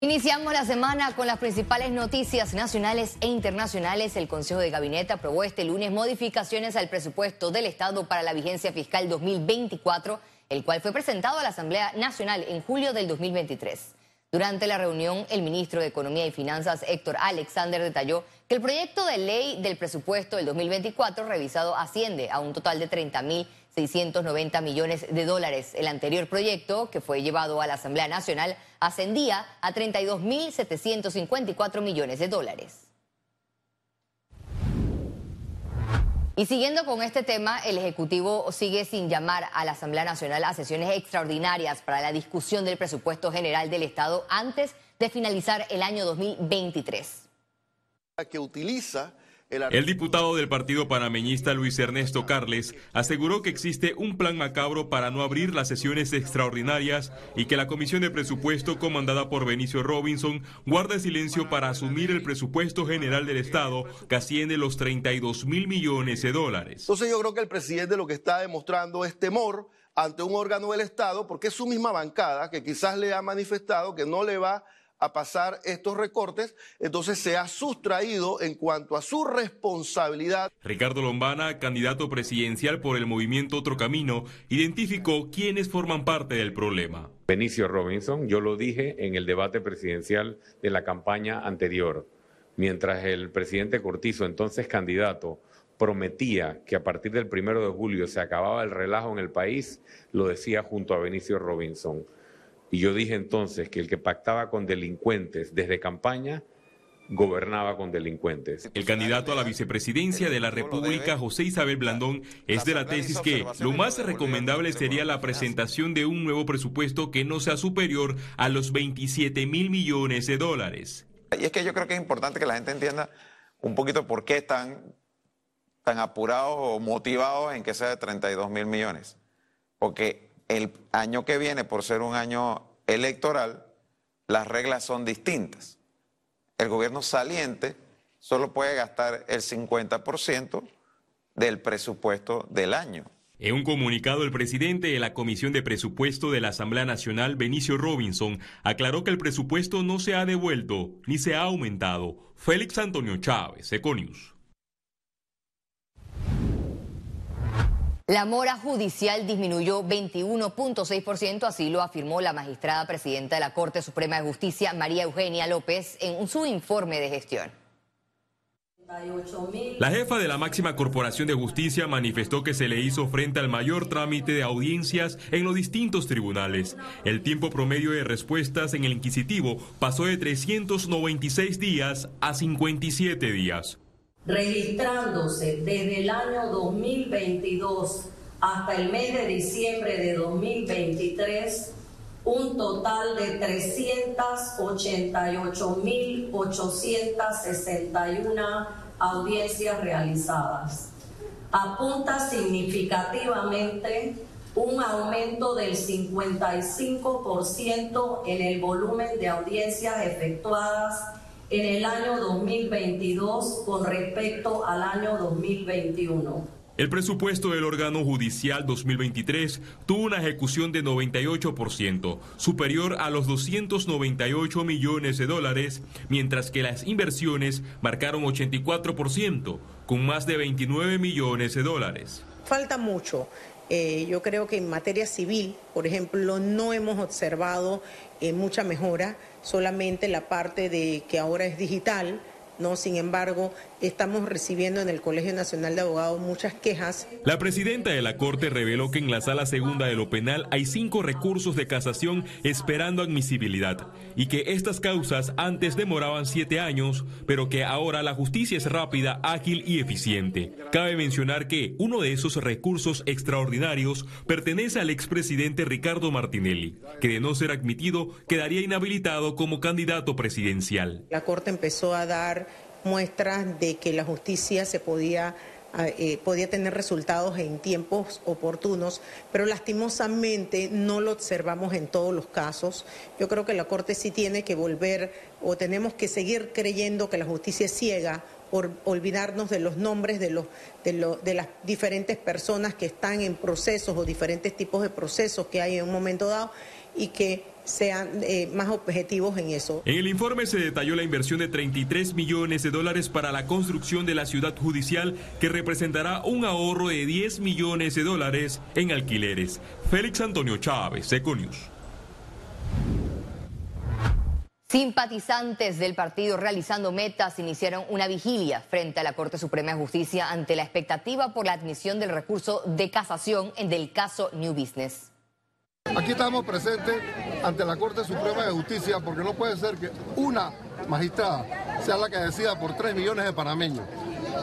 Iniciamos la semana con las principales noticias nacionales e internacionales. El Consejo de Gabinete aprobó este lunes modificaciones al presupuesto del Estado para la vigencia fiscal 2024, el cual fue presentado a la Asamblea Nacional en julio del 2023. Durante la reunión, el ministro de Economía y Finanzas, Héctor Alexander, detalló que el proyecto de ley del presupuesto del 2024 revisado asciende a un total de 30.690 millones de dólares. El anterior proyecto, que fue llevado a la Asamblea Nacional, ascendía a 32.754 millones de dólares. Y siguiendo con este tema, el Ejecutivo sigue sin llamar a la Asamblea Nacional a sesiones extraordinarias para la discusión del presupuesto general del Estado antes de finalizar el año 2023. Que utiliza el diputado del Partido Panameñista Luis Ernesto Carles aseguró que existe un plan macabro para no abrir las sesiones extraordinarias y que la Comisión de Presupuesto comandada por Benicio Robinson guarda silencio para asumir el presupuesto general del Estado que asciende los 32 mil millones de dólares. Entonces yo creo que el presidente lo que está demostrando es temor ante un órgano del Estado porque es su misma bancada que quizás le ha manifestado que no le va a pasar estos recortes, entonces se ha sustraído en cuanto a su responsabilidad. Ricardo Lombana, candidato presidencial por el movimiento Otro Camino, identificó quiénes forman parte del problema. Benicio Robinson, yo lo dije en el debate presidencial de la campaña anterior, mientras el presidente Cortizo, entonces candidato, prometía que a partir del primero de julio se acababa el relajo en el país, lo decía junto a Benicio Robinson. Y yo dije entonces que el que pactaba con delincuentes desde campaña gobernaba con delincuentes. El candidato a la vicepresidencia de la República, José Isabel Blandón, es de la tesis que lo más recomendable sería la presentación de un nuevo presupuesto que no sea superior a los 27 mil millones de dólares. Y es que yo creo que es importante que la gente entienda un poquito por qué están tan apurados o motivados en que sea de 32 mil millones. Porque el año que viene, por ser un año electoral, las reglas son distintas. El gobierno saliente solo puede gastar el 50% del presupuesto del año. En un comunicado, el presidente de la Comisión de Presupuesto de la Asamblea Nacional, Benicio Robinson, aclaró que el presupuesto no se ha devuelto ni se ha aumentado. Félix Antonio Chávez, Econius. La mora judicial disminuyó 21.6%, así lo afirmó la magistrada presidenta de la Corte Suprema de Justicia, María Eugenia López, en su informe de gestión. La jefa de la máxima corporación de justicia manifestó que se le hizo frente al mayor trámite de audiencias en los distintos tribunales. El tiempo promedio de respuestas en el inquisitivo pasó de 396 días a 57 días registrándose desde el año 2022 hasta el mes de diciembre de 2023 un total de 388.861 audiencias realizadas. Apunta significativamente un aumento del 55% en el volumen de audiencias efectuadas en el año 2022 con respecto al año 2021. El presupuesto del órgano judicial 2023 tuvo una ejecución de 98%, superior a los 298 millones de dólares, mientras que las inversiones marcaron 84%, con más de 29 millones de dólares. Falta mucho. Eh, yo creo que en materia civil, por ejemplo, no hemos observado eh, mucha mejora, solamente la parte de que ahora es digital, ¿no? Sin embargo, estamos recibiendo en el Colegio Nacional de Abogados muchas quejas. La presidenta de la Corte reveló que en la sala segunda de lo penal hay cinco recursos de casación esperando admisibilidad y que estas causas antes demoraban siete años, pero que ahora la justicia es rápida, ágil y eficiente. Cabe mencionar que uno de esos recursos extraordinarios pertenece al expresidente Ricardo Martinelli, que de no ser admitido quedaría inhabilitado como candidato presidencial. La Corte empezó a dar muestras de que la justicia se podía ah, eh, podía tener resultados en tiempos oportunos, pero lastimosamente no lo observamos en todos los casos. Yo creo que la Corte sí tiene que volver o tenemos que seguir creyendo que la justicia es ciega por olvidarnos de los nombres de, los, de, de las diferentes personas que están en procesos o diferentes tipos de procesos que hay en un momento dado y que sean eh, más objetivos en eso. En el informe se detalló la inversión de 33 millones de dólares para la construcción de la ciudad judicial, que representará un ahorro de 10 millones de dólares en alquileres. Félix Antonio Chávez, Econius. Simpatizantes del partido realizando metas iniciaron una vigilia frente a la Corte Suprema de Justicia ante la expectativa por la admisión del recurso de casación en del caso New Business. Aquí estamos presentes ante la Corte Suprema de Justicia porque no puede ser que una magistrada sea la que decida por tres millones de panameños.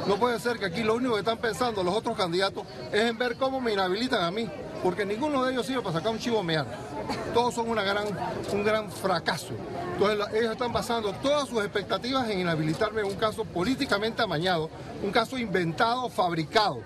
No puede ser que aquí lo único que están pensando los otros candidatos es en ver cómo me inhabilitan a mí, porque ninguno de ellos sirve para sacar un chivo mear. Todos son una gran, un gran fracaso. Entonces ellos están basando todas sus expectativas en inhabilitarme en un caso políticamente amañado, un caso inventado, fabricado.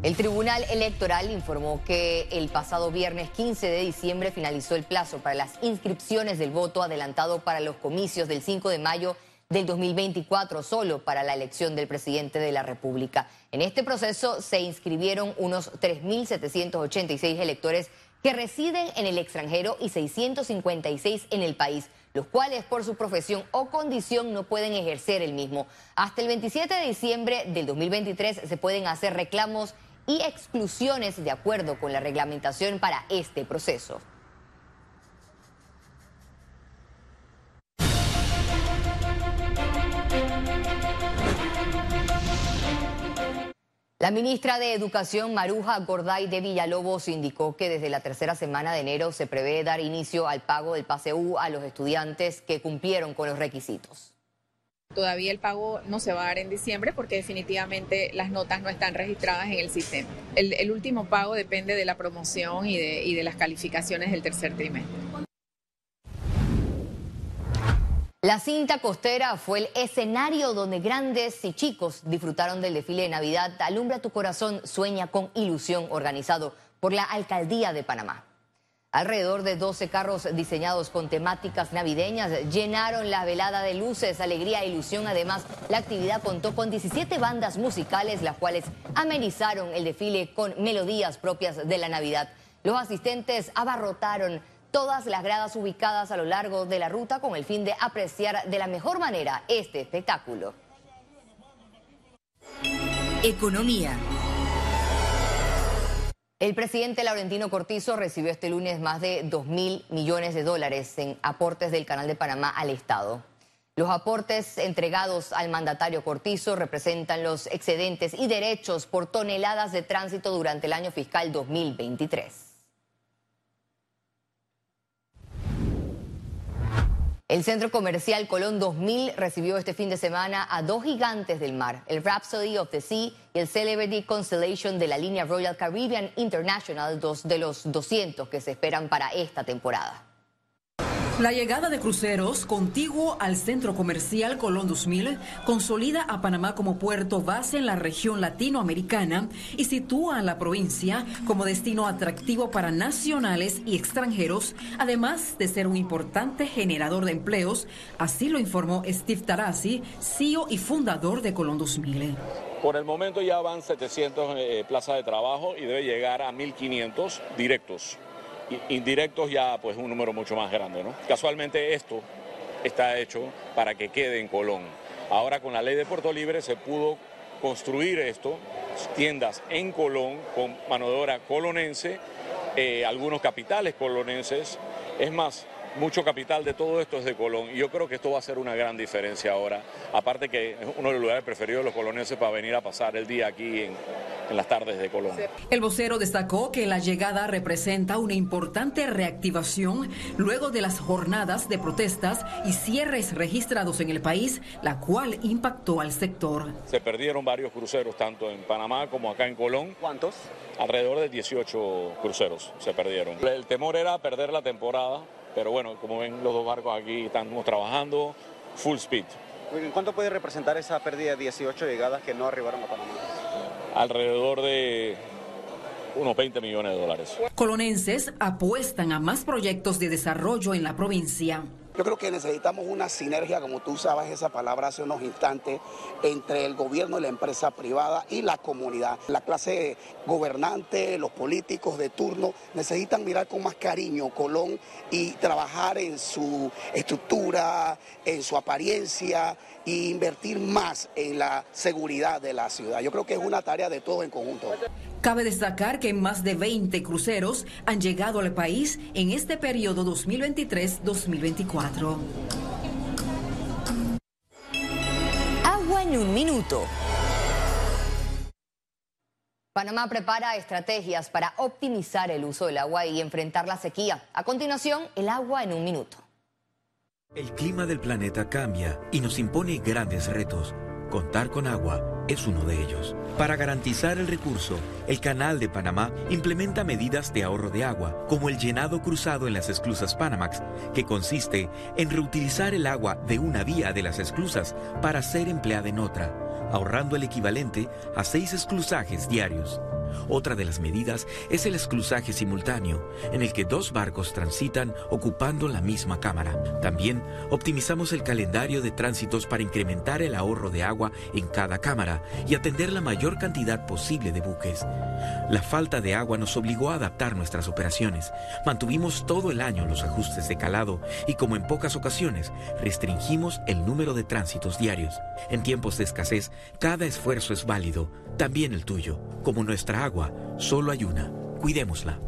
El Tribunal Electoral informó que el pasado viernes 15 de diciembre finalizó el plazo para las inscripciones del voto adelantado para los comicios del 5 de mayo del 2024 solo para la elección del presidente de la República. En este proceso se inscribieron unos 3.786 electores que residen en el extranjero y 656 en el país, los cuales por su profesión o condición no pueden ejercer el mismo. Hasta el 27 de diciembre del 2023 se pueden hacer reclamos y exclusiones de acuerdo con la reglamentación para este proceso. La ministra de Educación, Maruja Gorday de Villalobos, indicó que desde la tercera semana de enero se prevé dar inicio al pago del PASEU a los estudiantes que cumplieron con los requisitos. Todavía el pago no se va a dar en diciembre porque definitivamente las notas no están registradas en el sistema. El, último pago depende de la promoción y de, y de las calificaciones del tercer trimestre. La cinta costera fue el escenario donde grandes y chicos disfrutaron del desfile de Navidad Alumbra tu corazón, sueña con ilusión, organizado por la Alcaldía de Panamá. Alrededor de 12 carros diseñados con temáticas navideñas llenaron la velada de luces, alegría e ilusión. Además, la actividad contó con 17 bandas musicales, las cuales amenizaron el desfile con melodías propias de la Navidad. Los asistentes abarrotaron todas las gradas ubicadas a lo largo de la ruta con el fin de apreciar de la mejor manera este espectáculo. Economía. El presidente Laurentino Cortizo recibió este lunes más de 2 mil millones de dólares en aportes del Canal de Panamá al Estado. Los aportes entregados al mandatario Cortizo representan los excedentes y derechos por toneladas de tránsito durante el año fiscal 2023. El centro comercial Colón 2000 recibió este fin de semana a dos gigantes del mar, el Rhapsody of the Sea y el Celebrity Constellation de la línea Royal Caribbean International, dos de los 200 que se esperan para esta temporada. La llegada de cruceros contiguo al centro comercial Colón 2000 consolida a Panamá como puerto base en la región latinoamericana y sitúa a la provincia como destino atractivo para nacionales y extranjeros, además de ser un importante generador de empleos, así lo informó Steve Tarasi, CEO y fundador de Colón 2000. Por el momento ya van 700 eh, plazas de trabajo y debe llegar a 1.500 directos indirectos ya pues un número mucho más grande. ¿no? Casualmente esto está hecho para que quede en Colón. Ahora con la ley de Puerto Libre se pudo construir esto, tiendas en Colón con mano de obra colonense, eh, algunos capitales colonenses. Es más, mucho capital de todo esto es de Colón. Y yo creo que esto va a ser una gran diferencia ahora. Aparte que es uno de los lugares preferidos de los colonenses para venir a pasar el día aquí en, en las tardes de Colón. El vocero destacó que la llegada representa una importante reactivación luego de las jornadas de protestas y cierres registrados en el país, la cual impactó al sector. Se perdieron varios cruceros tanto en Panamá como acá en Colón. ¿Cuántos? Alrededor de 18 cruceros se perdieron. El temor era perder la temporada pero bueno, como ven los dos barcos aquí estamos trabajando full speed. ¿En cuánto puede representar esa pérdida de 18 llegadas que no arribaron a Panamá? Alrededor de unos 20 millones de dólares. Colonenses apuestan a más proyectos de desarrollo en la provincia. Yo creo que necesitamos una sinergia, como tú sabes esa palabra hace unos instantes, entre el gobierno y la empresa privada y la comunidad. La clase gobernante, los políticos de turno necesitan mirar con más cariño Colón y trabajar en su estructura, en su apariencia e invertir más en la seguridad de la ciudad. Yo creo que es una tarea de todos en conjunto. Cabe destacar que más de 20 cruceros han llegado al país en este periodo 2023-2024. Agua en un minuto. Panamá prepara estrategias para optimizar el uso del agua y enfrentar la sequía. A continuación, el agua en un minuto. El clima del planeta cambia y nos impone grandes retos. Contar con agua es uno de ellos. Para garantizar el recurso, el Canal de Panamá implementa medidas de ahorro de agua, como el llenado cruzado en las esclusas Panamax, que consiste en reutilizar el agua de una vía de las esclusas para ser empleada en otra, ahorrando el equivalente a seis esclusajes diarios. Otra de las medidas es el esclusaje simultáneo, en el que dos barcos transitan ocupando la misma cámara. También optimizamos el calendario de tránsitos para incrementar el ahorro de agua en cada cámara y atender la mayor cantidad posible de buques. La falta de agua nos obligó a adaptar nuestras operaciones. Mantuvimos todo el año los ajustes de calado y como en pocas ocasiones, restringimos el número de tránsitos diarios. En tiempos de escasez, cada esfuerzo es válido, también el tuyo. Como nuestra agua, solo hay una. Cuidémosla.